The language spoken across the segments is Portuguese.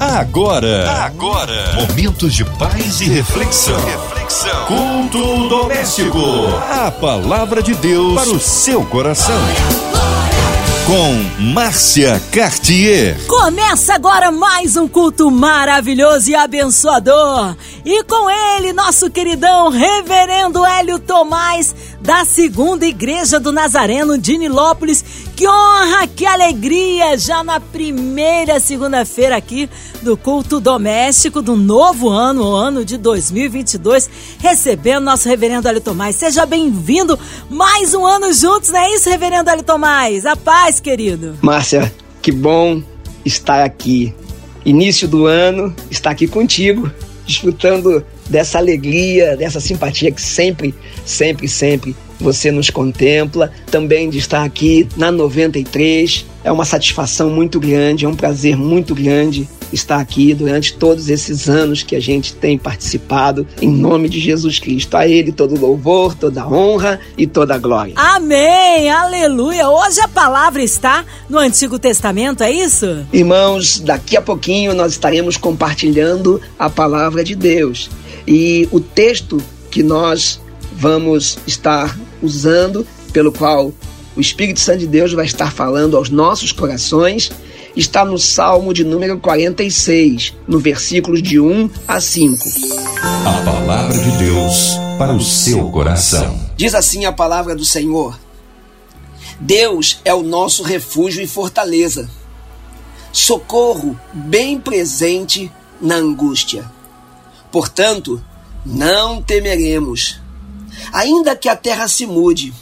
Agora, agora, momentos de paz e reflexão. Reflexão. Culto doméstico. A palavra de Deus para o seu coração. Com Márcia Cartier. Começa agora mais um culto maravilhoso e abençoador. E com ele, nosso queridão Reverendo Hélio Tomás, da Segunda Igreja do Nazareno de Nilópolis. Que honra, que alegria! Já na primeira segunda-feira aqui do culto doméstico do novo ano, o ano de 2022, recebendo nosso Reverendo Hélio Tomás. Seja bem-vindo mais um ano juntos, não é isso, Reverendo Hélio Tomás? A paz, querido. Márcia, que bom estar aqui. Início do ano, estar aqui contigo, desfrutando dessa alegria, dessa simpatia que sempre, sempre, sempre você nos contempla. Também de estar aqui na 93. É uma satisfação muito grande, é um prazer muito grande estar aqui durante todos esses anos que a gente tem participado, em nome de Jesus Cristo. A Ele todo louvor, toda honra e toda glória. Amém! Aleluia! Hoje a palavra está no Antigo Testamento, é isso? Irmãos, daqui a pouquinho nós estaremos compartilhando a palavra de Deus. E o texto que nós vamos estar usando, pelo qual o Espírito Santo de Deus vai estar falando aos nossos corações, está no Salmo de número 46, no versículos de 1 a 5. A palavra de Deus para o seu coração. Diz assim a palavra do Senhor: Deus é o nosso refúgio e fortaleza, socorro bem presente na angústia. Portanto, não temeremos Ainda que a terra se mude,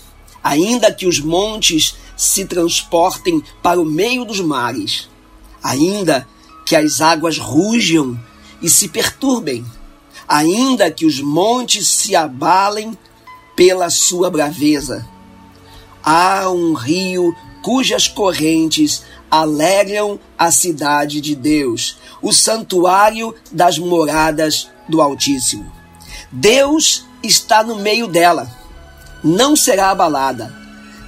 ainda que os montes se transportem para o meio dos mares, ainda que as águas rujam e se perturbem, ainda que os montes se abalem pela sua braveza. Há um rio cujas correntes alegram a cidade de Deus, o santuário das moradas do Altíssimo. Deus está no meio dela, não será abalada.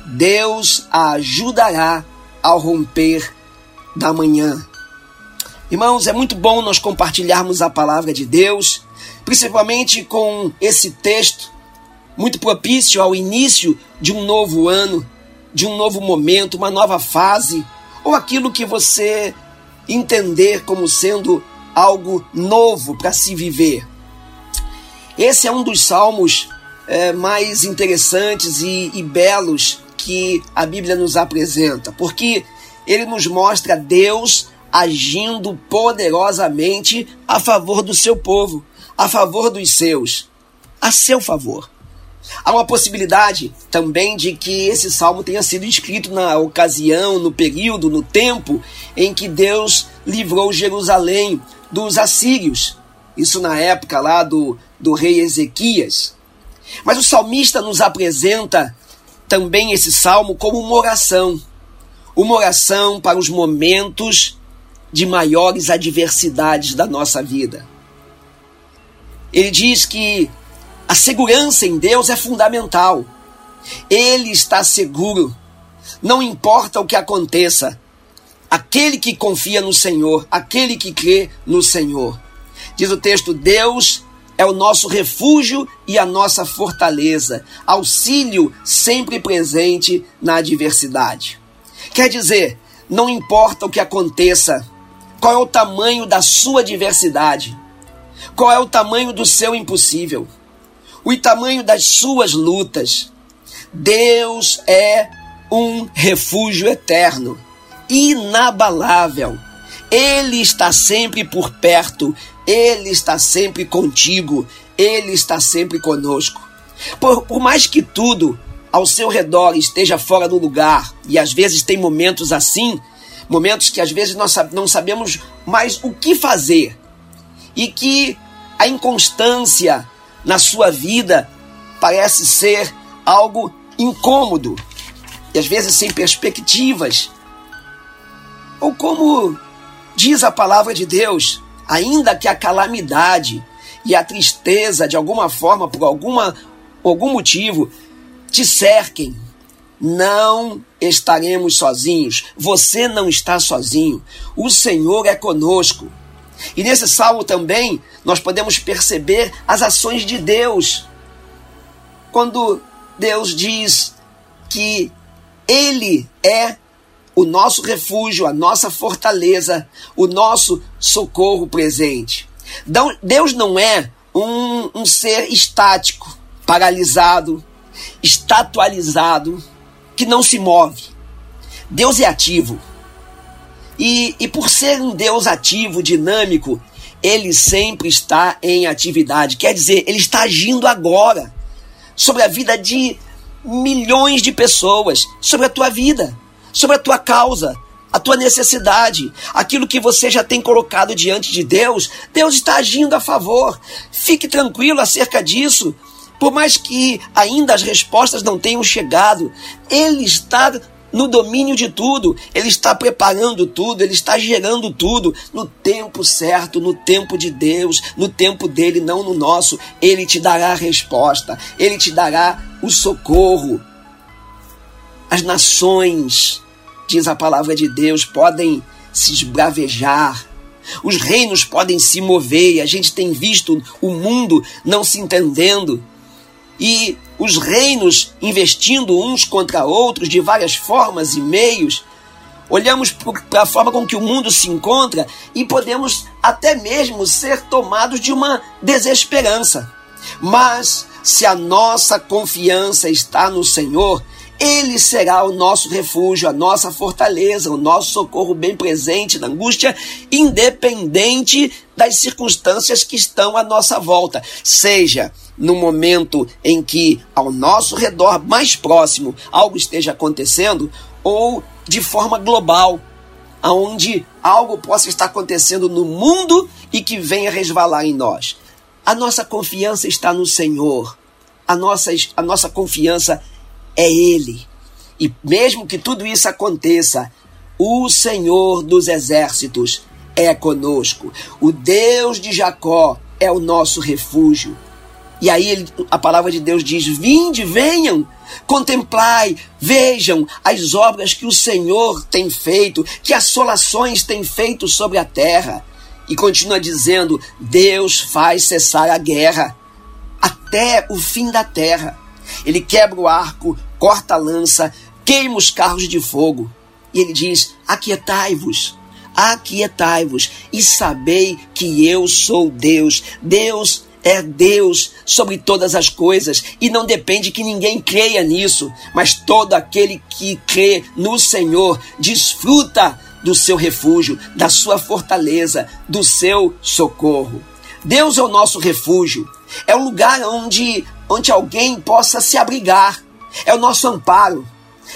Deus a ajudará ao romper da manhã. Irmãos, é muito bom nós compartilharmos a palavra de Deus, principalmente com esse texto muito propício ao início de um novo ano, de um novo momento, uma nova fase, ou aquilo que você entender como sendo algo novo para se viver. Esse é um dos salmos é, mais interessantes e, e belos que a Bíblia nos apresenta, porque ele nos mostra Deus agindo poderosamente a favor do seu povo, a favor dos seus, a seu favor. Há uma possibilidade também de que esse salmo tenha sido escrito na ocasião, no período, no tempo em que Deus livrou Jerusalém dos assírios. Isso na época lá do do rei Ezequias. Mas o salmista nos apresenta também esse salmo como uma oração. Uma oração para os momentos de maiores adversidades da nossa vida. Ele diz que a segurança em Deus é fundamental. Ele está seguro. Não importa o que aconteça. Aquele que confia no Senhor, aquele que crê no Senhor. Diz o texto: Deus é o nosso refúgio e a nossa fortaleza, auxílio sempre presente na adversidade. Quer dizer, não importa o que aconteça, qual é o tamanho da sua adversidade, qual é o tamanho do seu impossível, o tamanho das suas lutas, Deus é um refúgio eterno, inabalável. Ele está sempre por perto, ele está sempre contigo, Ele está sempre conosco. Por, por mais que tudo ao seu redor esteja fora do lugar, e às vezes tem momentos assim, momentos que às vezes nós não sabemos mais o que fazer, e que a inconstância na sua vida parece ser algo incômodo, e às vezes sem perspectivas. Ou como diz a palavra de Deus, ainda que a calamidade e a tristeza, de alguma forma, por alguma, algum motivo, te cerquem, não estaremos sozinhos. Você não está sozinho. O Senhor é conosco. E nesse salmo também nós podemos perceber as ações de Deus. Quando Deus diz que Ele é o nosso refúgio, a nossa fortaleza, o nosso socorro presente. Deus não é um, um ser estático, paralisado, estatualizado, que não se move. Deus é ativo. E, e por ser um Deus ativo, dinâmico, ele sempre está em atividade. Quer dizer, ele está agindo agora sobre a vida de milhões de pessoas, sobre a tua vida, sobre a tua causa, a tua necessidade, aquilo que você já tem colocado diante de Deus, Deus está agindo a favor. Fique tranquilo acerca disso. Por mais que ainda as respostas não tenham chegado, Ele está no domínio de tudo, Ele está preparando tudo, Ele está gerando tudo no tempo certo, no tempo de Deus, no tempo dele, não no nosso. Ele te dará a resposta, Ele te dará o socorro. As nações, diz a palavra de Deus, podem se esbravejar, os reinos podem se mover, e a gente tem visto o mundo não se entendendo e os reinos investindo uns contra outros de várias formas e meios. Olhamos para a forma com que o mundo se encontra e podemos até mesmo ser tomados de uma desesperança. Mas se a nossa confiança está no Senhor, ele será o nosso refúgio, a nossa fortaleza, o nosso socorro bem presente na angústia, independente das circunstâncias que estão à nossa volta. Seja no momento em que ao nosso redor, mais próximo, algo esteja acontecendo, ou de forma global, aonde algo possa estar acontecendo no mundo e que venha resvalar em nós. A nossa confiança está no Senhor. A nossa, a nossa confiança é Ele. E mesmo que tudo isso aconteça, o Senhor dos exércitos é conosco. O Deus de Jacó é o nosso refúgio. E aí a palavra de Deus diz: Vinde, venham, contemplai, vejam as obras que o Senhor tem feito, que assolações tem feito sobre a terra. E continua dizendo: Deus faz cessar a guerra até o fim da terra. Ele quebra o arco, corta a lança, queima os carros de fogo. E ele diz: Aquietai-vos, aquietai-vos e sabei que eu sou Deus. Deus é Deus sobre todas as coisas e não depende que ninguém creia nisso, mas todo aquele que crê no Senhor desfruta do seu refúgio, da sua fortaleza, do seu socorro. Deus é o nosso refúgio, é o lugar onde, onde alguém possa se abrigar, é o nosso amparo,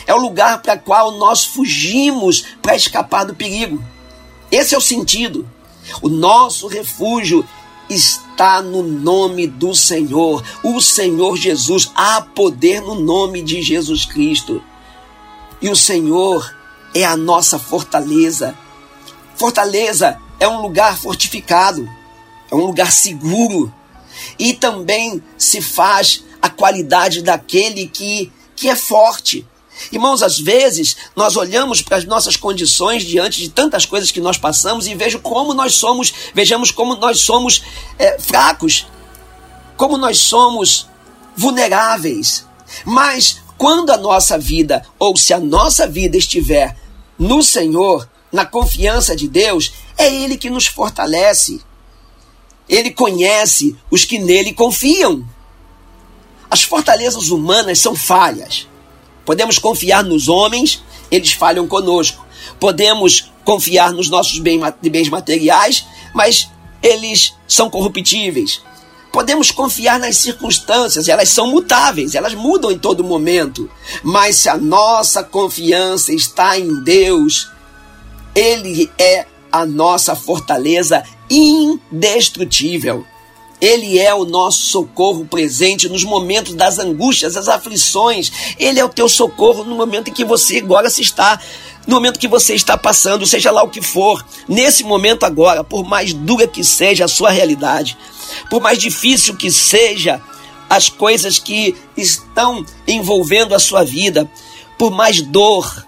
é o lugar para qual nós fugimos para escapar do perigo. Esse é o sentido. O nosso refúgio está no nome do Senhor, o Senhor Jesus. Há poder no nome de Jesus Cristo. E o Senhor é a nossa fortaleza. Fortaleza é um lugar fortificado, é um lugar seguro. E também se faz a qualidade daquele que, que é forte. Irmãos, às vezes nós olhamos para as nossas condições diante de tantas coisas que nós passamos e vejo como nós somos, vejamos como nós somos é, fracos, como nós somos vulneráveis. Mas quando a nossa vida, ou se a nossa vida estiver no Senhor, na confiança de Deus, é Ele que nos fortalece. Ele conhece os que nele confiam. As fortalezas humanas são falhas. Podemos confiar nos homens, eles falham conosco. Podemos confiar nos nossos bens materiais, mas eles são corruptíveis. Podemos confiar nas circunstâncias, elas são mutáveis, elas mudam em todo momento. Mas se a nossa confiança está em Deus, Ele é a nossa fortaleza indestrutível. Ele é o nosso socorro presente nos momentos das angústias, das aflições. Ele é o teu socorro no momento em que você agora se está, no momento que você está passando, seja lá o que for. Nesse momento agora, por mais dura que seja a sua realidade, por mais difícil que seja as coisas que estão envolvendo a sua vida, por mais dor,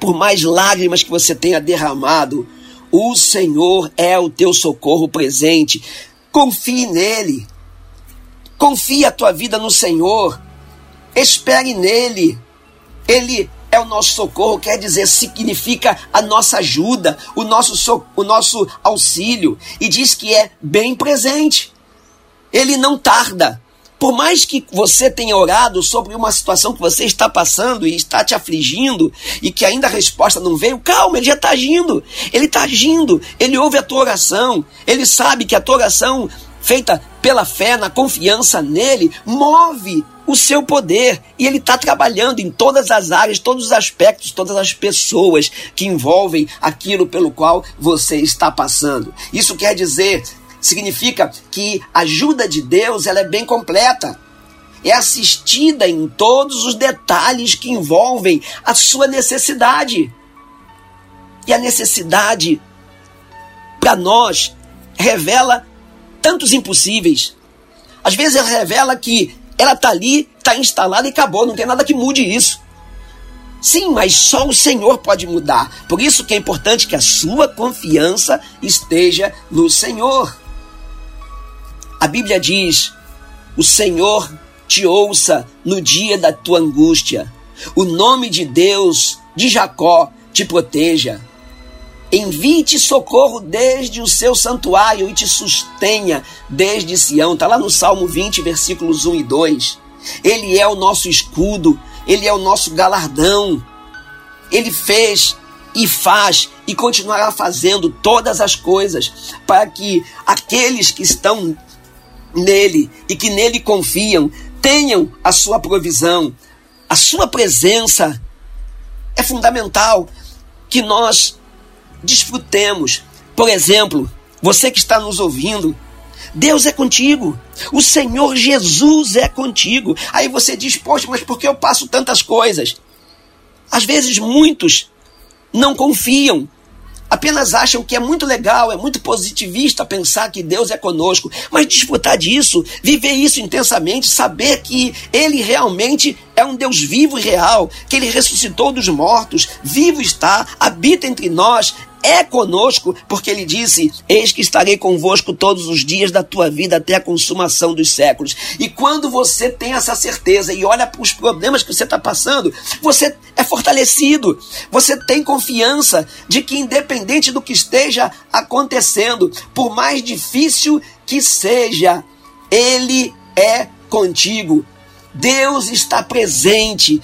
por mais lágrimas que você tenha derramado, O Senhor é o teu socorro presente. Confie nele. Confie a tua vida no Senhor. Espere nele. Ele é o nosso socorro, quer dizer, significa a nossa ajuda, o nosso, so, o nosso auxílio. E diz que é bem presente. Ele não tarda. Por mais que você tenha orado sobre uma situação que você está passando e está te afligindo e que ainda a resposta não veio, calma, ele já está agindo. Ele está agindo. Ele ouve a tua oração. Ele sabe que a tua oração, feita pela fé, na confiança nele, move o seu poder e ele está trabalhando em todas as áreas, todos os aspectos, todas as pessoas que envolvem aquilo pelo qual você está passando. Isso quer dizer significa que a ajuda de Deus ela é bem completa. É assistida em todos os detalhes que envolvem a sua necessidade. E a necessidade, para nós, revela tantos impossíveis. Às vezes ela revela que ela está ali, está instalada e acabou, não tem nada que mude isso. Sim, mas só o Senhor pode mudar. Por isso que é importante que a sua confiança esteja no Senhor. A Bíblia diz: O Senhor te ouça no dia da tua angústia. O nome de Deus, de Jacó, te proteja. Envie-te socorro desde o seu santuário e te sustenha desde Sião. Está lá no Salmo 20, versículos 1 e 2. Ele é o nosso escudo, ele é o nosso galardão. Ele fez e faz e continuará fazendo todas as coisas para que aqueles que estão nele e que nele confiam tenham a sua provisão. A sua presença é fundamental que nós desfrutemos. Por exemplo, você que está nos ouvindo, Deus é contigo. O Senhor Jesus é contigo. Aí você diz, poxa, mas por que eu passo tantas coisas? Às vezes muitos não confiam apenas acham que é muito legal, é muito positivista pensar que Deus é conosco, mas desfrutar disso, viver isso intensamente, saber que Ele realmente é um Deus vivo e real, que Ele ressuscitou dos mortos, vivo está, habita entre nós, é conosco, porque ele disse: Eis que estarei convosco todos os dias da tua vida até a consumação dos séculos. E quando você tem essa certeza e olha para os problemas que você está passando, você é fortalecido, você tem confiança de que, independente do que esteja acontecendo, por mais difícil que seja, Ele é contigo. Deus está presente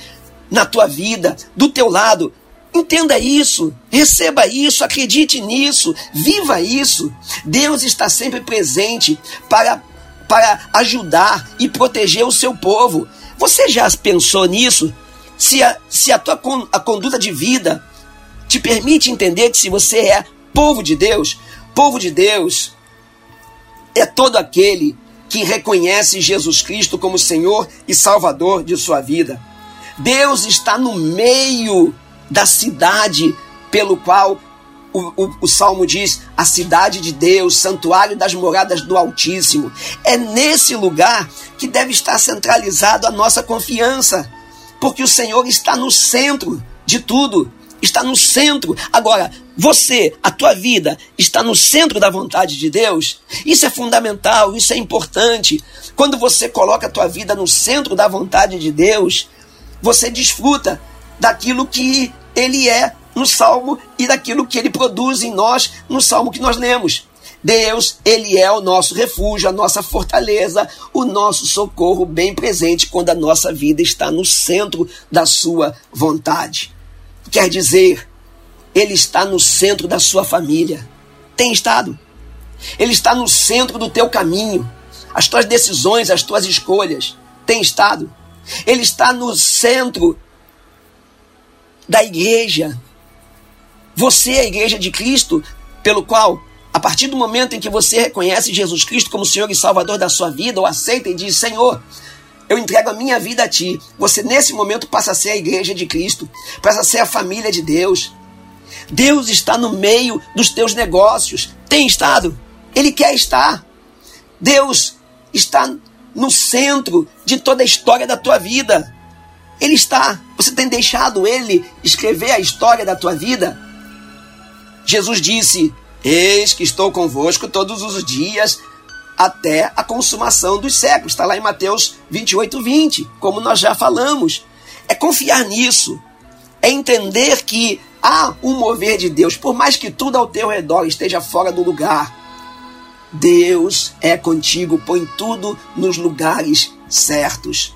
na tua vida, do teu lado. Entenda isso, receba isso, acredite nisso, viva isso. Deus está sempre presente para, para ajudar e proteger o seu povo. Você já pensou nisso? Se a, se a tua a conduta de vida te permite entender que se você é povo de Deus, povo de Deus é todo aquele que reconhece Jesus Cristo como Senhor e Salvador de sua vida. Deus está no meio da cidade pelo qual o, o, o, Salmo diz: a cidade de Deus, santuário das moradas do Altíssimo. É nesse lugar que deve estar centralizado a nossa confiança, porque o Senhor está no centro de tudo, está no centro. Agora, você, a tua vida, está no centro da vontade de Deus? Isso é fundamental, isso é importante. Quando você coloca a tua vida no centro da vontade de Deus, você desfruta daquilo que ele é no salmo e daquilo que ele produz em nós no salmo que nós lemos. Deus, ele é o nosso refúgio, a nossa fortaleza, o nosso socorro bem presente quando a nossa vida está no centro da sua vontade. Quer dizer, ele está no centro da sua família. Tem estado. Ele está no centro do teu caminho. As tuas decisões, as tuas escolhas. Tem estado. Ele está no centro da igreja. Você é a igreja de Cristo, pelo qual, a partir do momento em que você reconhece Jesus Cristo como Senhor e Salvador da sua vida, ou aceita e diz: Senhor, eu entrego a minha vida a Ti. Você, nesse momento, passa a ser a igreja de Cristo, passa a ser a família de Deus. Deus está no meio dos teus negócios. Tem estado. Ele quer estar. Deus está no centro de toda a história da tua vida. Ele está. Você tem deixado ele escrever a história da tua vida? Jesus disse: Eis que estou convosco todos os dias até a consumação dos séculos. Está lá em Mateus 28, 20, como nós já falamos. É confiar nisso, é entender que há um mover de Deus, por mais que tudo ao teu redor esteja fora do lugar. Deus é contigo, põe tudo nos lugares certos.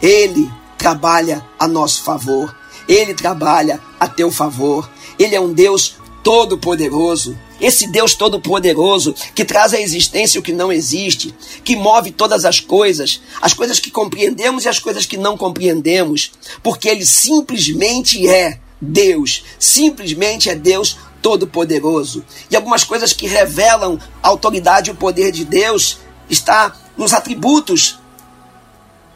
Ele trabalha a nosso favor, ele trabalha a teu favor. Ele é um Deus todo-poderoso. Esse Deus todo-poderoso que traz à existência o que não existe, que move todas as coisas, as coisas que compreendemos e as coisas que não compreendemos, porque ele simplesmente é Deus, simplesmente é Deus todo-poderoso. E algumas coisas que revelam a autoridade e o poder de Deus está nos atributos.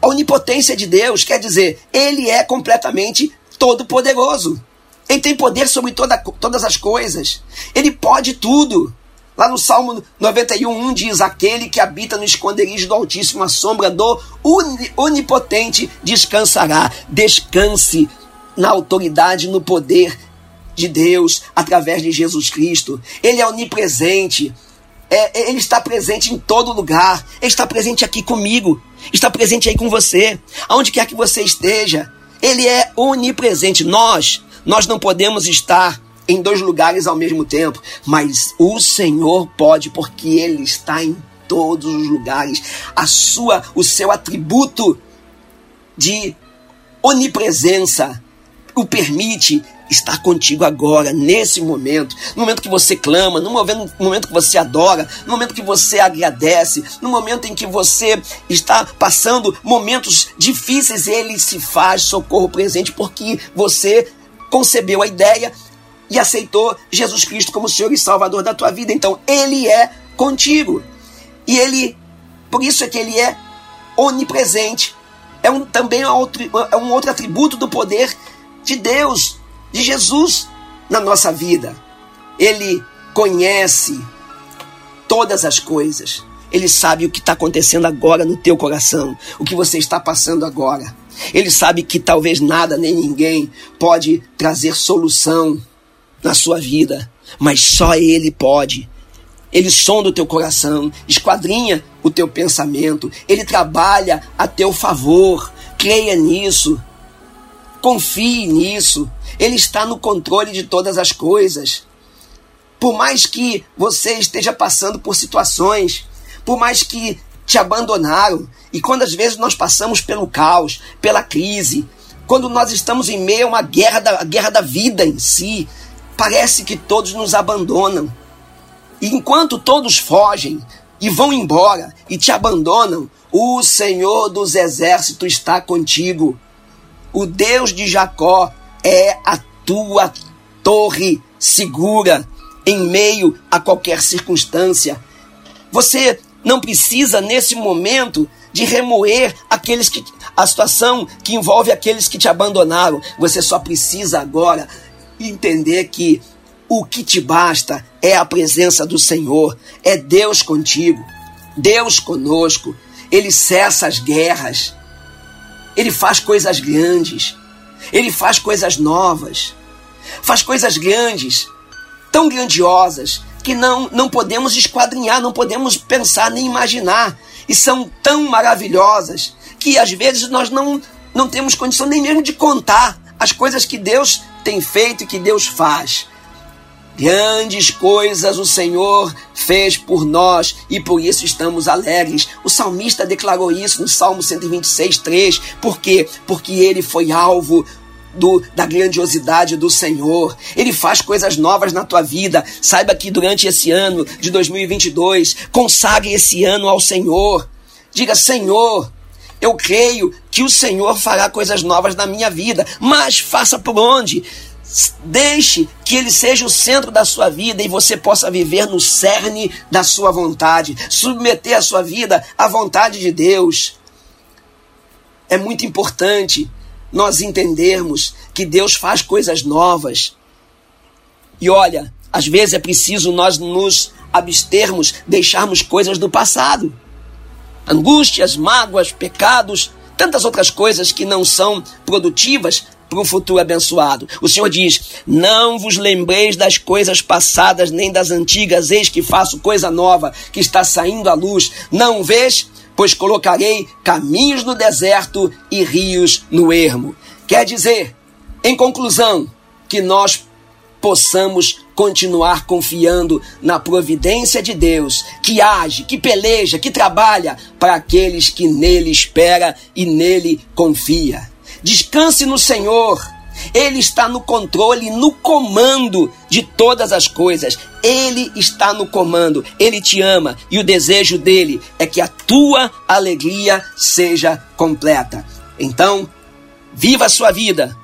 A onipotência de Deus quer dizer, ele é completamente todo-poderoso. Ele tem poder sobre toda, todas as coisas. Ele pode tudo. Lá no Salmo 91 diz: Aquele que habita no esconderijo do Altíssimo, a sombra do Onipotente descansará. Descanse na autoridade, no poder de Deus através de Jesus Cristo. Ele é onipresente. É, ele está presente em todo lugar. Ele está presente aqui comigo. Está presente aí com você. Aonde quer que você esteja. Ele é onipresente. Nós nós não podemos estar em dois lugares ao mesmo tempo, mas o Senhor pode, porque Ele está em todos os lugares. A sua, o seu atributo de onipresença o permite estar contigo agora, nesse momento, no momento que você clama, no momento, que você adora, no momento que você agradece, no momento em que você está passando momentos difíceis, ele se faz socorro presente porque você concebeu a ideia e aceitou Jesus Cristo como Senhor e Salvador da tua vida. Então, Ele é contigo. E Ele, por isso é que Ele é onipresente. É um, também é é um outro atributo do poder de Deus, de Jesus na nossa vida. Ele conhece todas as coisas. Ele sabe o que está acontecendo agora no teu coração, o que você está passando agora. Ele sabe que talvez nada nem ninguém pode trazer solução na sua vida, mas só Ele pode. Ele sonda o teu coração, esquadrinha o teu pensamento, ele trabalha a teu favor. Creia nisso, confie nisso. Ele está no controle de todas as coisas. Por mais que você esteja passando por situações, por mais que te abandonaram. E quando às vezes nós passamos pelo caos, pela crise, quando nós estamos em meio a uma guerra da, guerra da vida em si, parece que todos nos abandonam. E enquanto todos fogem e vão embora e te abandonam, o Senhor dos exércitos está contigo. O Deus de Jacó é a tua torre segura em meio a qualquer circunstância. Você não precisa, nesse momento, de remoer aqueles que a situação que envolve aqueles que te abandonaram. Você só precisa agora entender que o que te basta é a presença do Senhor, é Deus contigo, Deus conosco. Ele cessa as guerras, ele faz coisas grandes, ele faz coisas novas, faz coisas grandes, tão grandiosas, que não, não podemos esquadrinhar, não podemos pensar nem imaginar. E são tão maravilhosas que às vezes nós não, não temos condição nem mesmo de contar as coisas que Deus tem feito e que Deus faz. Grandes coisas o Senhor fez por nós e por isso estamos alegres. O salmista declarou isso no Salmo 126, 3. Por quê? Porque ele foi alvo do, da grandiosidade do Senhor. Ele faz coisas novas na tua vida. Saiba que durante esse ano de 2022, consagre esse ano ao Senhor. Diga: Senhor, eu creio que o Senhor fará coisas novas na minha vida, mas faça por onde? Deixe que ele seja o centro da sua vida e você possa viver no cerne da sua vontade, submeter a sua vida à vontade de Deus. É muito importante nós entendermos que Deus faz coisas novas. E olha, às vezes é preciso nós nos abstermos, deixarmos coisas do passado. Angústias, mágoas, pecados, tantas outras coisas que não são produtivas para um futuro abençoado. O Senhor diz: Não vos lembreis das coisas passadas, nem das antigas, eis que faço coisa nova, que está saindo à luz. Não vês? Pois colocarei caminhos no deserto e rios no ermo. Quer dizer, em conclusão, que nós possamos continuar confiando na providência de Deus, que age, que peleja, que trabalha para aqueles que nele espera e nele confia. Descanse no Senhor. Ele está no controle, no comando de todas as coisas. Ele está no comando. Ele te ama e o desejo dele é que a tua alegria seja completa. Então, viva a sua vida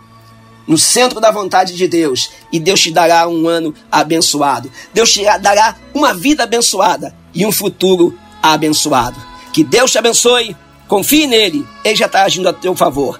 no centro da vontade de Deus e Deus te dará um ano abençoado. Deus te dará uma vida abençoada e um futuro abençoado. Que Deus te abençoe. Confie nele, ele já está agindo a teu favor.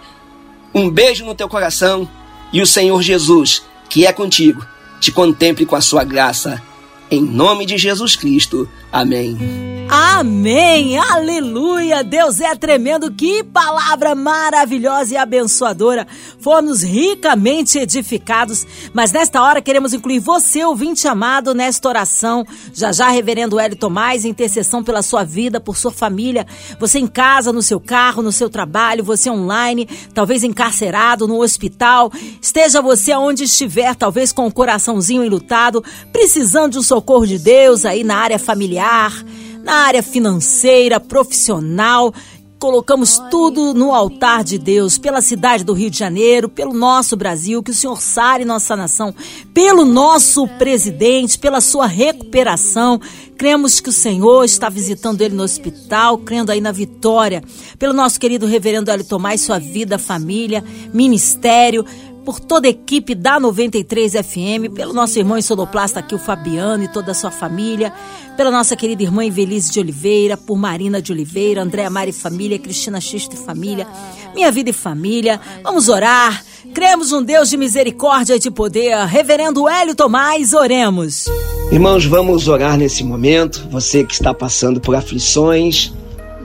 Um beijo no teu coração e o Senhor Jesus, que é contigo, te contemple com a sua graça. Em nome de Jesus Cristo. Amém. Amém! Aleluia! Deus é tremendo! Que palavra maravilhosa e abençoadora! Fomos ricamente edificados, mas nesta hora queremos incluir você, ouvinte amado, nesta oração. Já já, Reverendo Hélio Tomás, intercessão pela sua vida, por sua família. Você em casa, no seu carro, no seu trabalho, você online, talvez encarcerado, no hospital. Esteja você aonde estiver, talvez com o coraçãozinho enlutado, precisando de um socorro de Deus aí na área familiar na área financeira, profissional. Colocamos tudo no altar de Deus, pela cidade do Rio de Janeiro, pelo nosso Brasil, que o Senhor sare nossa nação, pelo nosso presidente, pela sua recuperação. Cremos que o Senhor está visitando ele no hospital, crendo aí na vitória. Pelo nosso querido reverendo Hélio Tomás, sua vida, família, ministério por toda a equipe da 93 FM, pelo nosso irmão sonoplasta aqui, o Fabiano e toda a sua família, pela nossa querida irmã Evelise de Oliveira, por Marina de Oliveira, Andréa Mari Família, Cristina Xisto e Família, Minha Vida e Família. Vamos orar. Cremos um Deus de misericórdia e de poder. Reverendo Hélio Tomás, oremos. Irmãos, vamos orar nesse momento. Você que está passando por aflições,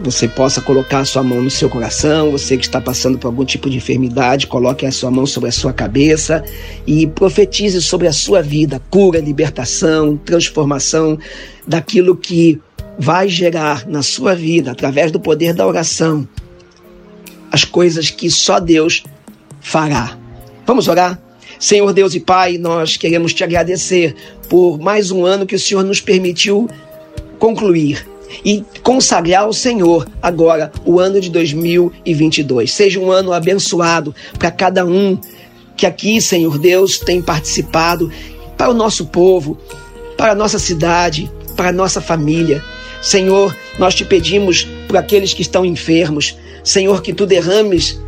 você possa colocar a sua mão no seu coração, você que está passando por algum tipo de enfermidade, coloque a sua mão sobre a sua cabeça e profetize sobre a sua vida cura, libertação, transformação daquilo que vai gerar na sua vida, através do poder da oração, as coisas que só Deus fará. Vamos orar? Senhor Deus e Pai, nós queremos te agradecer por mais um ano que o Senhor nos permitiu concluir e consagrar ao Senhor agora o ano de 2022. Seja um ano abençoado para cada um que aqui, Senhor Deus, tem participado, para o nosso povo, para a nossa cidade, para a nossa família. Senhor, nós te pedimos por aqueles que estão enfermos, Senhor, que tu derrames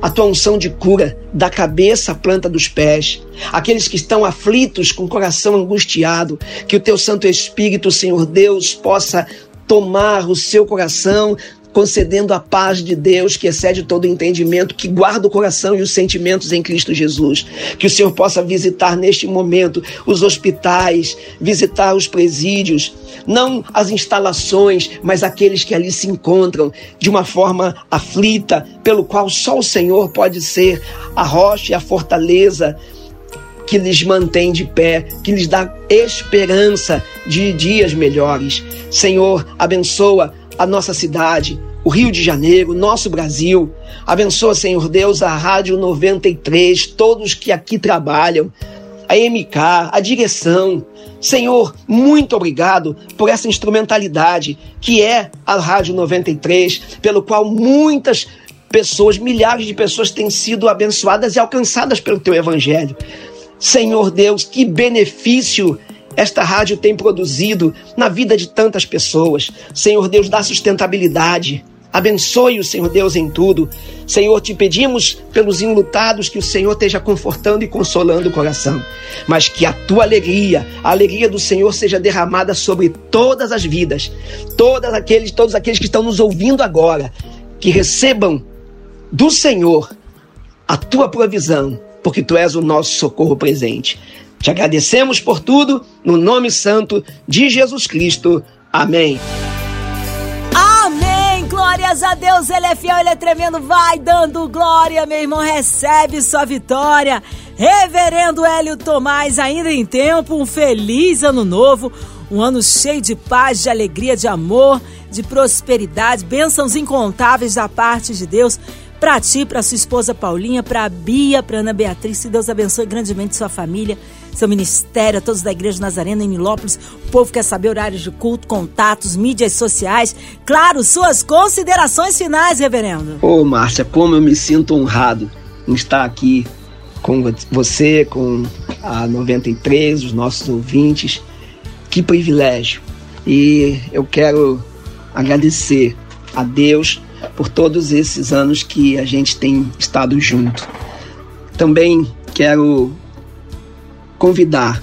a tua unção de cura da cabeça à planta dos pés. Aqueles que estão aflitos, com o coração angustiado, que o teu Santo Espírito, Senhor Deus, possa tomar o seu coração, concedendo a paz de Deus que excede todo entendimento, que guarda o coração e os sentimentos em Cristo Jesus. Que o Senhor possa visitar neste momento os hospitais, visitar os presídios, não as instalações, mas aqueles que ali se encontram de uma forma aflita, pelo qual só o Senhor pode ser a rocha e a fortaleza que lhes mantém de pé, que lhes dá esperança de dias melhores. Senhor, abençoa a nossa cidade, o Rio de Janeiro, nosso Brasil. Abençoa, Senhor Deus, a Rádio 93, todos que aqui trabalham, a MK, a direção. Senhor, muito obrigado por essa instrumentalidade que é a Rádio 93, pelo qual muitas pessoas, milhares de pessoas têm sido abençoadas e alcançadas pelo teu evangelho. Senhor Deus, que benefício esta rádio tem produzido na vida de tantas pessoas. Senhor Deus, dá sustentabilidade. Abençoe o Senhor Deus em tudo. Senhor, te pedimos pelos enlutados que o Senhor esteja confortando e consolando o coração, mas que a tua alegria, a alegria do Senhor seja derramada sobre todas as vidas, todos aqueles, todos aqueles que estão nos ouvindo agora, que recebam do Senhor a tua provisão porque tu és o nosso socorro presente. Te agradecemos por tudo, no nome santo de Jesus Cristo. Amém. Amém. Glória Glórias a Deus, Ele é fiel, Ele é tremendo. Vai dando glória, meu irmão, recebe sua vitória. Reverendo Hélio Tomás, ainda em tempo, um feliz ano novo, um ano cheio de paz, de alegria, de amor, de prosperidade, bênçãos incontáveis da parte de Deus para ti, para sua esposa Paulinha, para a Bia, para Ana Beatriz. Que Deus abençoe grandemente sua família, seu ministério, todos da Igreja Nazarena em Nilópolis. O povo quer saber horários de culto, contatos, mídias sociais. Claro, suas considerações finais, reverendo. Ô, oh, Márcia, como eu me sinto honrado em estar aqui com você, com a 93, os nossos ouvintes. Que privilégio. E eu quero agradecer a Deus por todos esses anos que a gente tem estado junto. Também quero convidar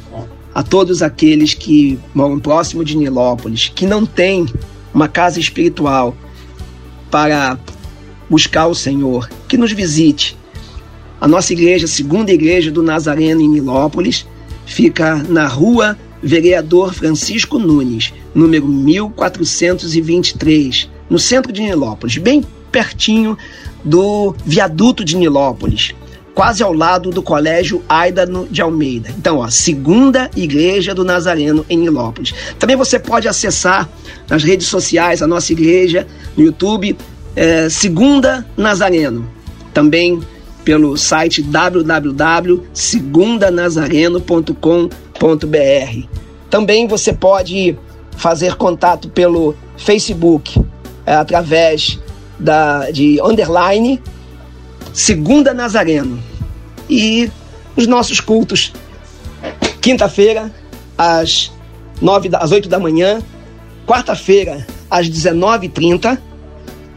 a todos aqueles que moram próximo de Nilópolis, que não têm uma casa espiritual para buscar o Senhor, que nos visite. A nossa igreja, a segunda igreja do Nazareno em Nilópolis, fica na rua Vereador Francisco Nunes, número 1423, no centro de Nilópolis, bem pertinho do viaduto de Nilópolis, quase ao lado do Colégio Aida de Almeida. Então, ó, segunda igreja do Nazareno em Nilópolis. Também você pode acessar nas redes sociais a nossa igreja no YouTube, é, Segunda Nazareno. Também pelo site www.segundanazareno.com.br. Também você pode fazer contato pelo Facebook é, através da, de underline Segunda Nazareno. E os nossos cultos, quinta-feira, às, 9 às 8 da manhã, quarta-feira, às 19h30,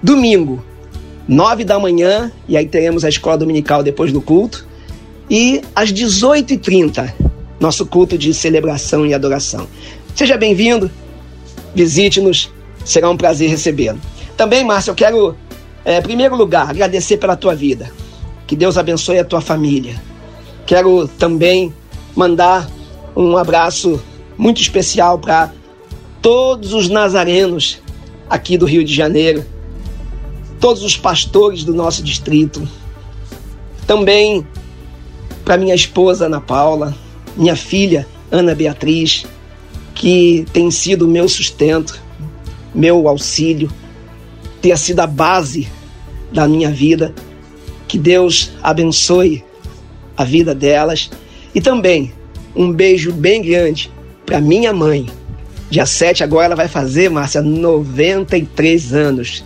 domingo, 9 da manhã, e aí teremos a escola dominical depois do culto, e às 18h30, nosso culto de celebração e adoração. Seja bem-vindo, visite-nos será um prazer recebê-lo. Também, Márcio, eu quero, é, em primeiro lugar, agradecer pela tua vida. Que Deus abençoe a tua família. Quero também mandar um abraço muito especial para todos os nazarenos aqui do Rio de Janeiro, todos os pastores do nosso distrito, também para minha esposa Ana Paula, minha filha Ana Beatriz, que tem sido o meu sustento, meu auxílio, tenha sido a base da minha vida. Que Deus abençoe a vida delas. E também um beijo bem grande para minha mãe. Dia 7 agora ela vai fazer, Márcia, 93 anos.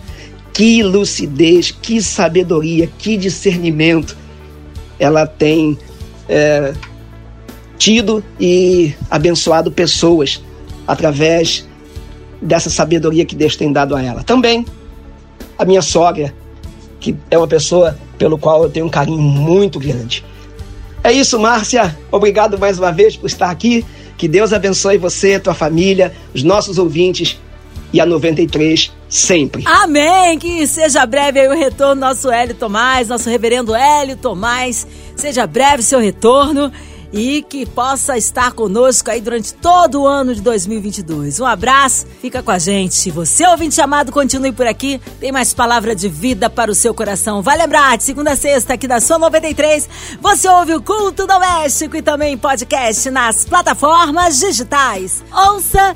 Que lucidez, que sabedoria, que discernimento ela tem é, tido e abençoado pessoas através dessa sabedoria que Deus tem dado a ela. Também a minha sogra, que é uma pessoa pelo qual eu tenho um carinho muito grande. É isso, Márcia. Obrigado mais uma vez por estar aqui. Que Deus abençoe você, tua família, os nossos ouvintes e a 93 sempre. Amém! Que seja breve aí o retorno nosso Hélio Tomás, nosso reverendo Hélio Tomás. Seja breve seu retorno e que possa estar conosco aí durante todo o ano de 2022. Um abraço, fica com a gente. Você, ouvinte amado, continue por aqui. Tem mais palavra de vida para o seu coração. Vai lembrar, de segunda a sexta, aqui da sua 93, você ouve o Culto Doméstico e também podcast nas plataformas digitais. Ouça